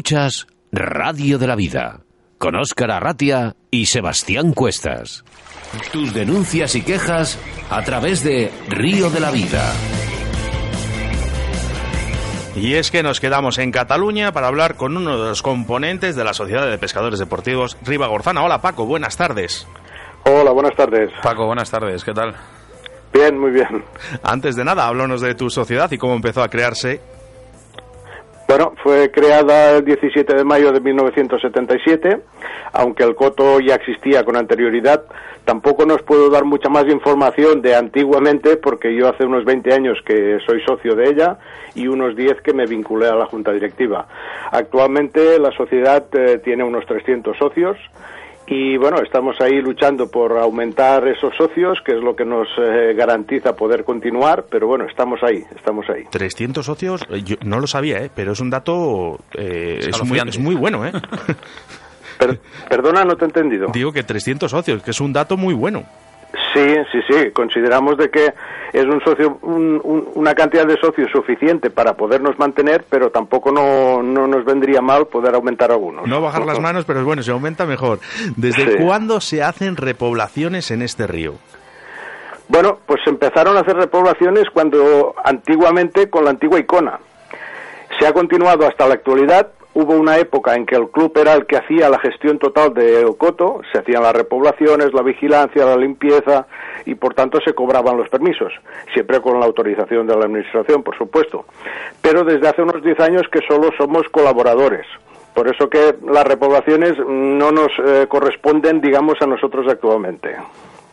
Escuchas Radio de la Vida con Óscar Arratia y Sebastián Cuestas. Tus denuncias y quejas a través de Río de la Vida. Y es que nos quedamos en Cataluña para hablar con uno de los componentes de la Sociedad de Pescadores Deportivos, Riva Gorzana. Hola Paco, buenas tardes. Hola, buenas tardes. Paco, buenas tardes, ¿qué tal? Bien, muy bien. Antes de nada, háblanos de tu sociedad y cómo empezó a crearse. Bueno, fue creada el 17 de mayo de 1977, aunque el coto ya existía con anterioridad. Tampoco nos puedo dar mucha más información de antiguamente, porque yo hace unos 20 años que soy socio de ella y unos 10 que me vinculé a la junta directiva. Actualmente la sociedad eh, tiene unos 300 socios. Y bueno, estamos ahí luchando por aumentar esos socios, que es lo que nos eh, garantiza poder continuar, pero bueno, estamos ahí, estamos ahí. 300 socios, eh, yo no lo sabía, ¿eh? pero es un dato, eh, es, muy, es muy bueno. ¿eh? Per- perdona, no te he entendido. Digo que 300 socios, que es un dato muy bueno. Sí, sí, sí. Consideramos de que es un socio, un- un- una cantidad de socios suficiente para podernos mantener, pero tampoco no, no nos vendría mal poder aumentar algunos. No bajar las manos, pero bueno, se aumenta mejor. ¿Desde Sí. cuándo se hacen repoblaciones en este río? Bueno, pues empezaron a hacer repoblaciones cuando antiguamente con la antigua icona. Se ha continuado hasta la actualidad. Hubo una época en que el club era el que hacía la gestión total de Ocoto, se hacían las repoblaciones, la vigilancia, la limpieza y por tanto se cobraban los permisos, siempre con la autorización de la administración, por supuesto. Pero desde hace unos 10 años que solo somos colaboradores. Por eso que las repoblaciones no nos eh, corresponden, digamos, a nosotros actualmente.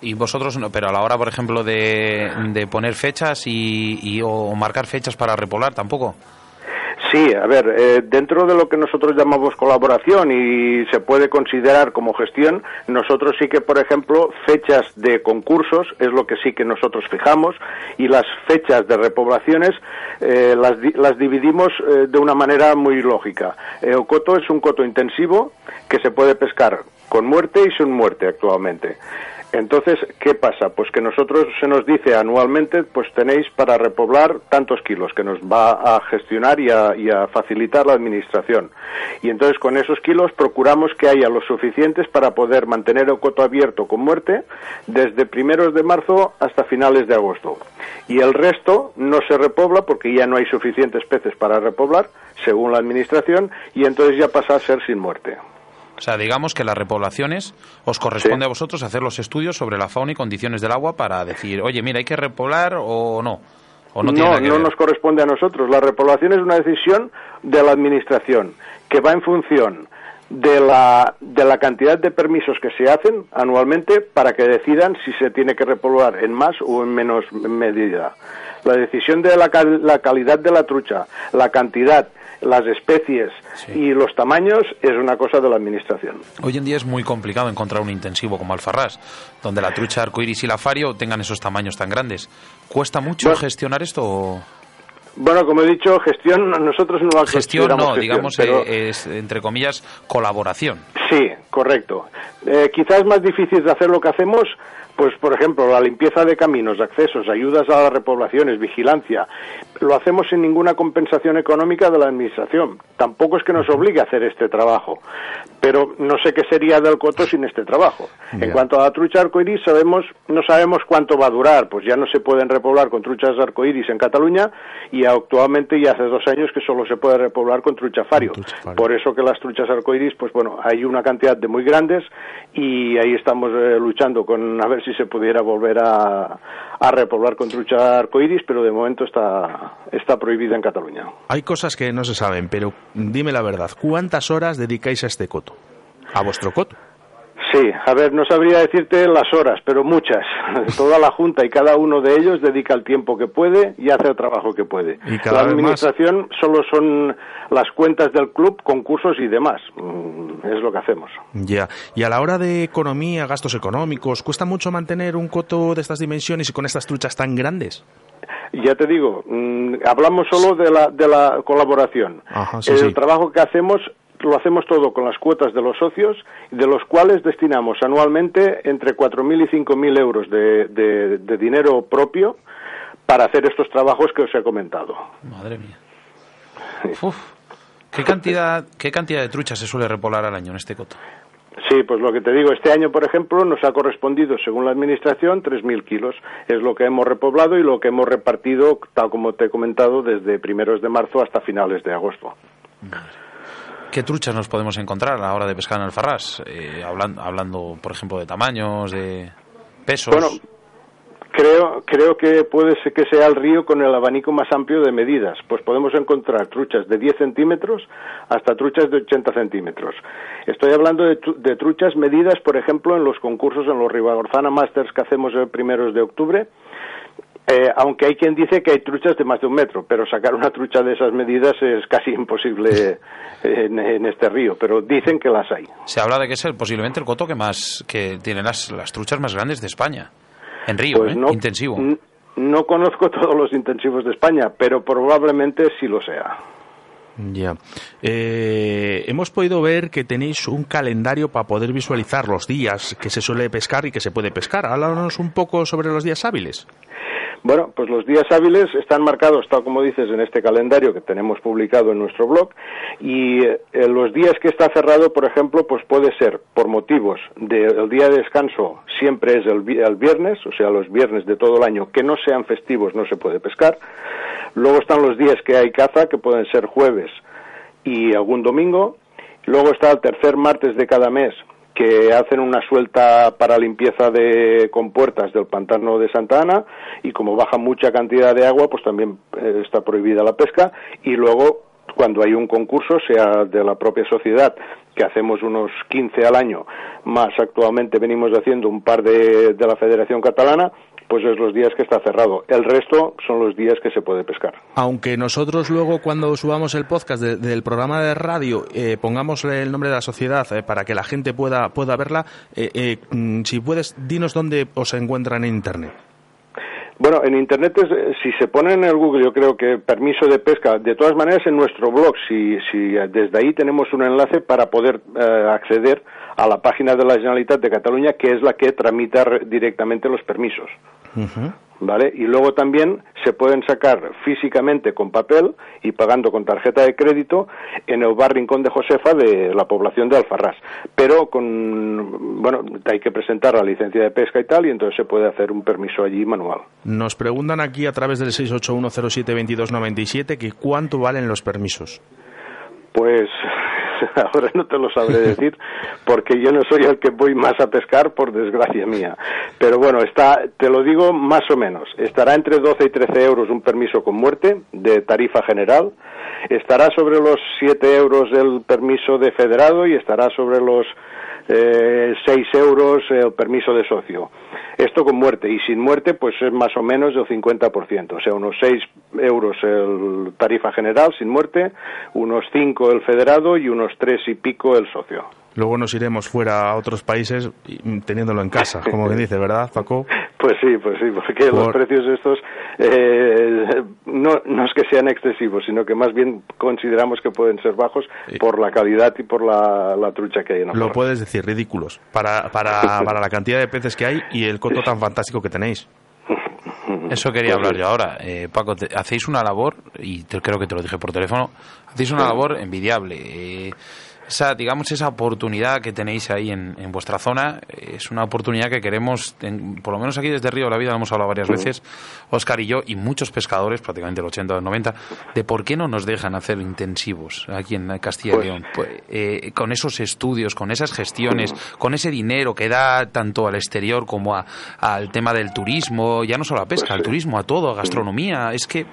Y vosotros, no, pero a la hora, por ejemplo, de, de poner fechas y, y- o marcar fechas para repoblar, tampoco. Sí, a ver, eh, dentro de lo que nosotros llamamos colaboración y se puede considerar como gestión, nosotros sí que, por ejemplo, fechas de concursos es lo que sí que nosotros fijamos y las fechas de repoblaciones eh, las, las dividimos eh, de una manera muy lógica. Eh, Ocoto es un coto intensivo que se puede pescar con muerte y sin muerte actualmente. Entonces, ¿qué pasa? Pues que nosotros se nos dice anualmente, pues tenéis para repoblar tantos kilos que nos va a gestionar y a, y a facilitar la administración. Y entonces con esos kilos procuramos que haya los suficientes para poder mantener el coto abierto con muerte desde primeros de marzo hasta finales de agosto. Y el resto no se repobla porque ya no hay suficientes peces para repoblar, según la administración, y entonces ya pasa a ser sin muerte. O sea, digamos que las repoblaciones os corresponde a vosotros hacer los estudios sobre la fauna y condiciones del agua para decir, oye, mira, hay que repoblar o no. O no, no, no nos corresponde a nosotros. La repoblación es una decisión de la Administración que va en función de la, de la cantidad de permisos que se hacen anualmente para que decidan si se tiene que repoblar en más o en menos medida. La decisión de la, cal- la calidad de la trucha, la cantidad, las especies y los tamaños es una cosa de la Administración. Hoy en día es muy complicado encontrar un intensivo como Alfarrás, donde la trucha arcoiris y la fario tengan esos tamaños tan grandes. ¿Cuesta mucho Bueno. gestionar esto? o- Bueno, como he dicho, gestión, nosotros no la Gestión no, gestión, digamos, pero- eh, es, entre comillas, colaboración. Sí, correcto. Eh, quizás es más difícil de hacer lo que hacemos, pues por ejemplo, la limpieza de caminos, accesos, ayudas a las repoblaciones, vigilancia. Lo hacemos sin ninguna compensación económica de la Administración. Tampoco es que nos obligue a hacer este trabajo. Pero no sé qué sería del coto sin este trabajo. En cuanto a la trucha arcoiris, sabemos, no sabemos cuánto va a durar. Pues ya no se pueden repoblar con truchas arcoiris en Cataluña y actualmente ya hace dos años que solo se puede repoblar con trucha fario. Por eso que las truchas arcoiris, pues bueno, hay una cantidad de muy grandes y ahí estamos eh, luchando con a ver si se pudiera volver a, a repoblar con trucha arcoiris, pero de momento está, está prohibida en Cataluña. Hay cosas que no se saben, pero dime la verdad, ¿cuántas horas dedicáis a este coto? ¿A vuestro coto? Sí, a ver, no sabría decirte las horas, pero muchas. Toda la Junta y cada uno de ellos dedica el tiempo que puede y hace el trabajo que puede. Y cada la administración solo son las cuentas del club, concursos y demás. Mm, Es lo que hacemos. Ya. Y a la hora de economía, gastos económicos, ¿cuesta mucho mantener un coto de estas dimensiones y con estas truchas tan grandes? Ya te digo, mm, hablamos solo de la, de la colaboración. Ajá, sí, el sí. trabajo que hacemos lo hacemos todo con las cuotas de los socios, de los cuales destinamos anualmente entre 4.000 y 5.000 euros de, de- de dinero propio para hacer estos trabajos que os he comentado. Madre mía. Uf. ¿Qué cantidad, ¿Qué cantidad de truchas se suele repoblar al año en este coto? Sí, pues lo que te digo, este año, por ejemplo, nos ha correspondido, según la Administración, 3.000 kilos. Es lo que hemos repoblado y lo que hemos repartido, tal como te he comentado, desde primeros de marzo hasta finales de agosto. ¿Qué truchas nos podemos encontrar a la hora de pescar en Alfarrás? Eh, hablan- hablando, por ejemplo, de tamaños, de pesos. Bueno, creo, creo que puede ser que sea el río con el abanico más amplio de medidas. Pues podemos encontrar truchas de 10 centímetros hasta truchas de 80 centímetros. Estoy hablando de, de truchas medidas, por ejemplo, en los concursos, en los Ribagorzana Masters que hacemos el primeros de octubre. Eh, aunque hay quien dice que hay truchas de más de un metro, pero sacar una trucha de esas medidas es casi imposible en, en este río, pero dicen que las hay. Se habla de que es el, posiblemente el coto que más que tiene las, las truchas más grandes de España. En río, Pues ¿eh? no, intensivo. No conozco todos los intensivos de España, pero probablemente sí lo sea. Ya. Eh, hemos podido ver que tenéis un calendario para poder visualizar los días que se suele pescar y que se puede pescar. Háblanos un poco sobre los días hábiles. Bueno, pues los días hábiles están marcados, tal como dices, en este calendario que tenemos publicado en nuestro blog. Y eh, los días que está cerrado, por ejemplo, pues puede ser por motivos del día de descanso, siempre es el viernes, o sea, los viernes de todo el año, que no sean festivos, no se puede pescar. Luego están los días que hay caza, que pueden ser jueves y algún domingo. Luego está el tercer martes de cada mes, que hacen una suelta para limpieza de compuertas del pantano de Santa Ana y como baja mucha cantidad de agua, pues también eh, está prohibida la pesca y luego cuando hay un concurso, sea de la propia sociedad, que hacemos unos 15 al año, más actualmente venimos haciendo un par de, de la Federación Catalana, pues es los días que está cerrado. El resto son los días que se puede pescar. Aunque nosotros luego cuando subamos el podcast de- del programa de radio eh, pongamos el nombre de la sociedad eh, para que la gente pueda, pueda verla, eh, eh, mm, si puedes, dinos dónde os encuentran en Internet. Bueno, en Internet, es, eh, si se pone en el Google, yo creo que permiso de pesca, de todas maneras en nuestro blog, si, si eh, desde ahí tenemos un enlace para poder eh, acceder a la página de la Generalitat de Cataluña, que es la que tramita re- directamente los permisos. ¿Vale? Y luego también se pueden sacar físicamente con papel y pagando con tarjeta de crédito en el bar Rincón de Josefa de la población de Alfarrás. Pero con, bueno, hay que presentar la licencia de pesca y tal, y entonces se puede hacer un permiso allí manual. Nos preguntan aquí a través del 681072297 que cuánto valen los permisos. Pues ahora no te lo sabré decir porque yo no soy el que voy más a pescar por desgracia mía. Pero bueno, está, te lo digo más o menos. Estará entre 12 y 13 euros un permiso con muerte de tarifa general. Estará sobre los 7 euros el permiso de federado y estará sobre los eh, 6 euros el permiso de socio. Esto con muerte y sin muerte pues es más o menos del 50%, o sea, unos 6 euros el tarifa general sin muerte, unos 5 el federado y unos 3 y pico el socio. Luego nos iremos fuera a otros países y- teniéndolo en casa, como bien dice, ¿verdad, Paco? Pues sí, pues sí, porque los precios estos eh, no, no es que sean excesivos, sino que más bien consideramos que pueden ser bajos por la calidad y por la, la trucha que hay en Lo Alfarrás. puedes decir, ridículos, para, para, para la cantidad de peces que hay y el coto tan fantástico que tenéis. Eso quería Pues hablar yo ahora. Eh, Paco, te- hacéis una labor, y te- creo que te lo dije por teléfono, hacéis una labor envidiable. Eh, esa, digamos, esa oportunidad que tenéis ahí en, en vuestra zona es una oportunidad que queremos, en- por lo menos aquí desde Río de la Vida, lo hemos hablado varias veces, Oscar y yo, y muchos pescadores, prácticamente el 80 o el 90, de por qué no nos dejan hacer intensivos aquí en Castilla y Pues- León. Pues, eh, con esos estudios, con esas gestiones, con ese dinero que da tanto al exterior como a- al tema del turismo, ya no solo a pesca, Pues al sí. turismo, a todo, a gastronomía, es que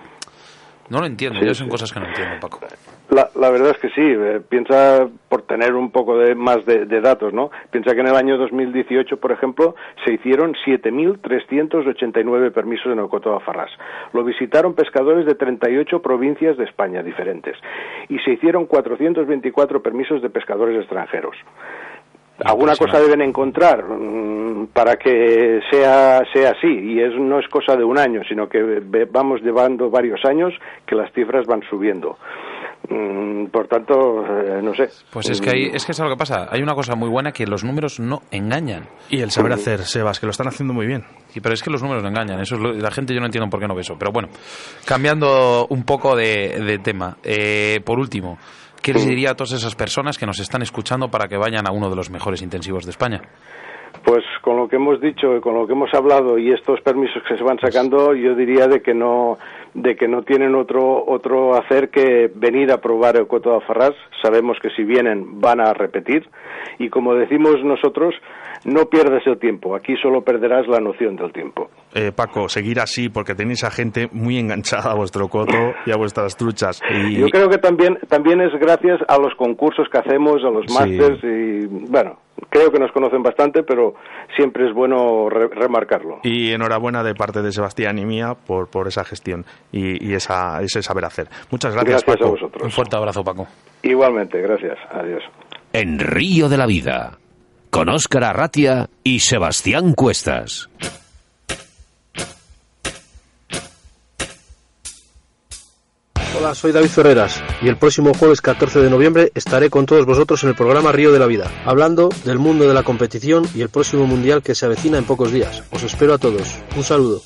no lo entiendo, yo son cosas que no entiendo, Paco. La, la verdad es que sí, eh, piensa, por tener un poco de, más de, de datos, ¿no? Piensa que en el año 2018, por ejemplo, se hicieron 7.389 permisos en el Coto de Alfarrás. Lo visitaron pescadores de 38 provincias de España diferentes. Y se hicieron 424 permisos de pescadores extranjeros. Alguna cosa deben encontrar mm, para que sea, sea así, y es, no es cosa de un año, sino que vamos llevando varios años que las cifras van subiendo. Mm, Por tanto, eh, no sé. Pues es que, hay, es que es lo que pasa, hay una cosa muy buena que los números no engañan. Y el saber hacer, Sebas, que lo están haciendo muy bien. Sí, pero es que los números no engañan. Eso es lo- la gente yo no entiendo por qué no ve eso. Pero bueno, cambiando un poco de, de tema. eh, por último, ¿qué les diría a todas esas personas que nos están escuchando para que vayan a uno de los mejores intensivos de España? Pues con lo que hemos dicho y con lo que hemos hablado y estos permisos que se van sacando, yo diría de que no de que no tienen otro otro hacer que venir a probar el coto de Alfarrás. Sabemos que si vienen van a repetir y como decimos nosotros, no pierdas el tiempo. Aquí solo perderás la noción del tiempo. Eh, Paco, seguir así porque tenéis a gente muy enganchada a vuestro coto y a vuestras truchas. Y, Yo creo que también también es gracias a los concursos que hacemos, a los Sí. másters y bueno, creo que nos conocen bastante, pero siempre es bueno re- remarcarlo. y enhorabuena de parte de Sebastián y mía por, por esa gestión y, y esa, ese saber hacer. Muchas gracias, Gracias a vosotros. Un fuerte abrazo, Paco. Igualmente, gracias. Adiós. En Río de la Vida, con Óscar Arratia y Sebastián Cuestas. Hola, soy David Ferreras y el próximo jueves 14 de noviembre estaré con todos vosotros en el programa Río de la Vida, hablando del mundo de la competición y el próximo mundial que se avecina en pocos días. Os espero a todos. Un saludo.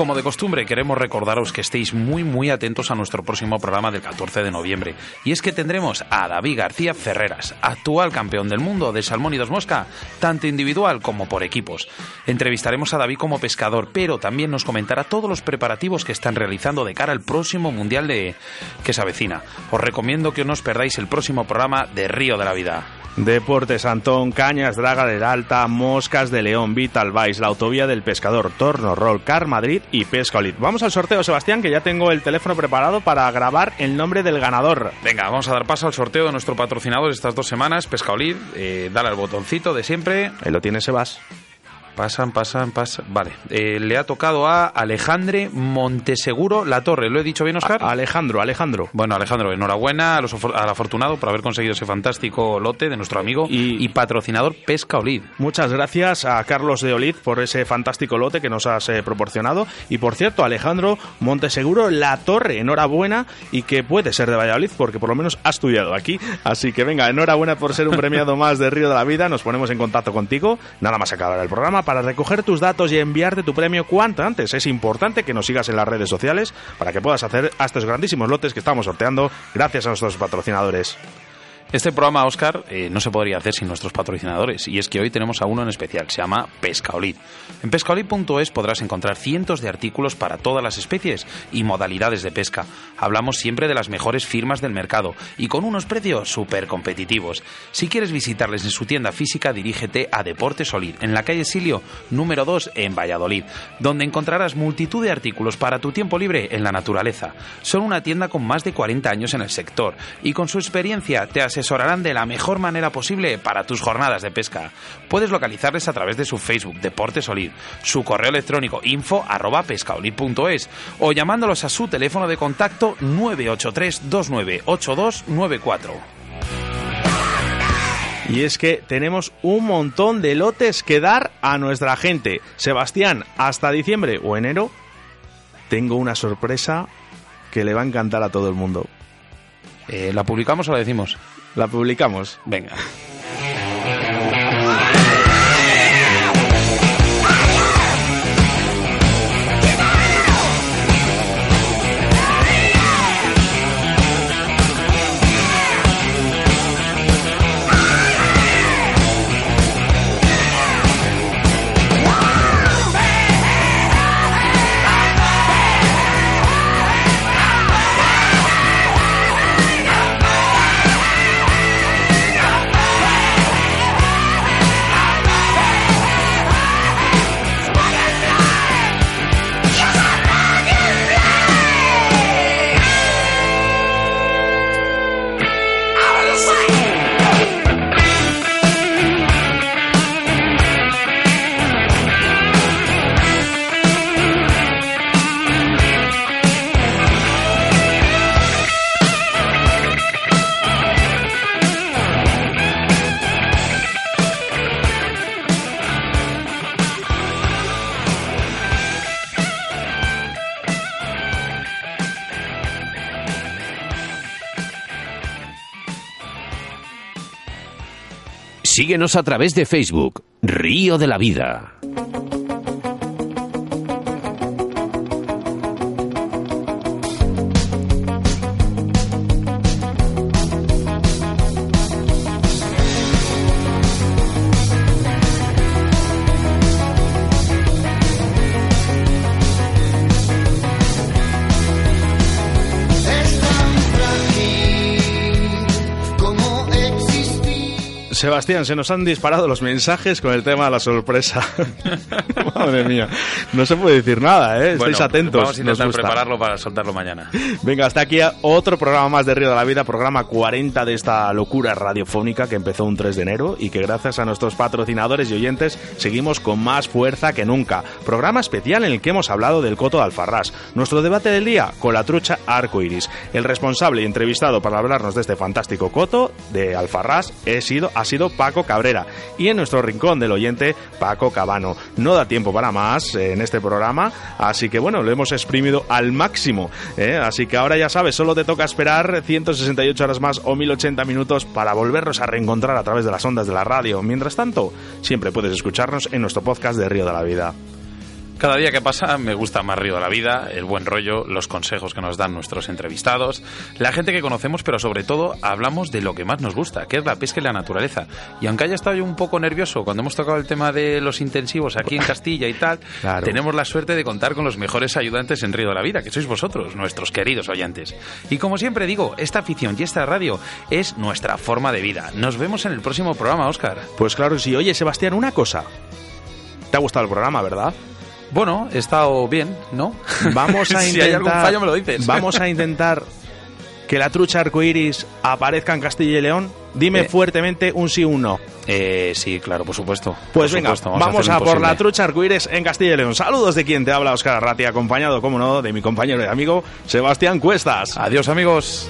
Como de costumbre, queremos recordaros que estéis muy, muy atentos a nuestro próximo programa del 14 de noviembre. Y es que tendremos a David García Ferreras, actual campeón del mundo de salmón y dos mosca, tanto individual como por equipos. Entrevistaremos a David como pescador, pero también nos comentará todos los preparativos que están realizando de cara al próximo mundial de que se avecina. Os recomiendo que no os perdáis el próximo programa de Río de la Vida. Deportes Antón, Cañas, Draga del Alta, Moscas de León, Vital Vice, la Autovía del Pescador, Torno, Roll, Car Madrid y Pesca Olit. Vamos al sorteo, Sebastián, que ya tengo el teléfono preparado para grabar el nombre del ganador. Venga, vamos a dar paso al sorteo de nuestro patrocinador estas dos semanas, Pescaolid. Eh, dale al botoncito de siempre. Ahí lo tiene Sebas. Pasan, pasan, pasan. Vale. Eh, le ha tocado a Alejandre Monteseguro La Torre. ¿Lo he dicho bien, Oscar? Alejandro, Alejandro. Bueno, Alejandro, enhorabuena a los al afortunado por haber conseguido ese fantástico lote de nuestro amigo y, patrocinador Pesca Olid. Muchas gracias a Carlos de Olid por ese fantástico lote que nos has eh, proporcionado. Y por cierto, Alejandro Monteseguro La Torre, enhorabuena y que puede ser de Valladolid porque por lo menos ha estudiado aquí. Así que venga, enhorabuena por ser un premiado más de Río de la Vida. Nos ponemos en contacto contigo, nada más acabar el programa, para recoger tus datos y enviarte tu premio cuanto antes. Es importante que nos sigas en las redes sociales para que puedas hacer a estos grandísimos lotes que estamos sorteando gracias a nuestros patrocinadores. Este programa, Oscar, eh, no se podría hacer sin nuestros patrocinadores, y es que hoy tenemos a uno en especial, se llama Pescaolid. En pescaolid.es podrás encontrar cientos de artículos para todas las especies y modalidades de pesca. Hablamos siempre de las mejores firmas del mercado y con unos precios súper competitivos. Si quieres visitarles en su tienda física, dirígete a Deportes Olid, en la calle Silio, número 2, en Valladolid, donde encontrarás multitud de artículos para tu tiempo libre en la naturaleza. Son una tienda con más de 40 años en el sector y con su experiencia te asesorarán de la mejor manera posible para tus jornadas de pesca. Puedes localizarles a través de su Facebook Deportes Olid, su correo electrónico info arroba pescaolid.es o llamándolos a su teléfono de contacto 983 298294. Y es que tenemos un montón de lotes que dar a nuestra gente. Sebastián, hasta diciembre o enero tengo una sorpresa que le va a encantar a todo el mundo. Eh, ¿La publicamos o la decimos? La publicamos. Venga. Síguenos a través de Facebook, Río de la Vida. Es Sebastián, se nos han disparado los mensajes con el tema de la sorpresa. Madre mía, no se puede decir nada, ¿eh? Estáis Bueno, atentos. Vamos a intentar prepararlo para soltarlo mañana. Venga, hasta aquí otro programa más de Río de la Vida, programa 40 de esta locura radiofónica que empezó un 3 de enero y que gracias a nuestros patrocinadores y oyentes seguimos con más fuerza que nunca. Programa especial en el que hemos hablado del coto de Alfarrás. Nuestro debate del día con la trucha arco iris. El responsable y entrevistado para hablarnos de este fantástico coto de Alfarrás he sido, ha sido Paco Cabrera y en nuestro rincón del oyente Paco Cabano. No da tiempo para más eh, en este programa, así que bueno, lo hemos exprimido al máximo. ¿eh? Así que ahora ya sabes, solo te toca esperar 168 horas más o 1080 minutos para volvernos a reencontrar a través de las ondas de la radio. Mientras tanto, siempre puedes escucharnos en nuestro podcast de Río de la Vida. Cada día que pasa me gusta más Río de la Vida, el buen rollo, los consejos que nos dan nuestros entrevistados, la gente que conocemos, pero sobre todo hablamos de lo que más nos gusta, que es la pesca y la naturaleza. Y aunque haya estado yo un poco nervioso cuando hemos tocado el tema de los intensivos aquí en Castilla y tal, Claro. tenemos la suerte de contar con los mejores ayudantes en Río de la Vida, que sois vosotros, nuestros queridos oyentes. Y como siempre digo, esta afición y esta radio es nuestra forma de vida. Nos vemos en el próximo programa, Óscar. Pues claro que sí. Oye, Sebastián, una cosa. ¿Te ha gustado el programa, verdad? Bueno, he estado bien, ¿no? Vamos a si intentar. hay algún fallo me lo dices. Vamos a intentar que la trucha arcoiris aparezca en Castilla y León. Dime Eh. fuertemente un sí o un no. Eh, sí, claro, por supuesto. Pues Por venga, supuesto, vamos, a por la trucha arcoíris en Castilla y León. Saludos de quien te habla, Oscar Arrati, acompañado, como no, de mi compañero y amigo Sebastián Cuestas. Adiós, amigos.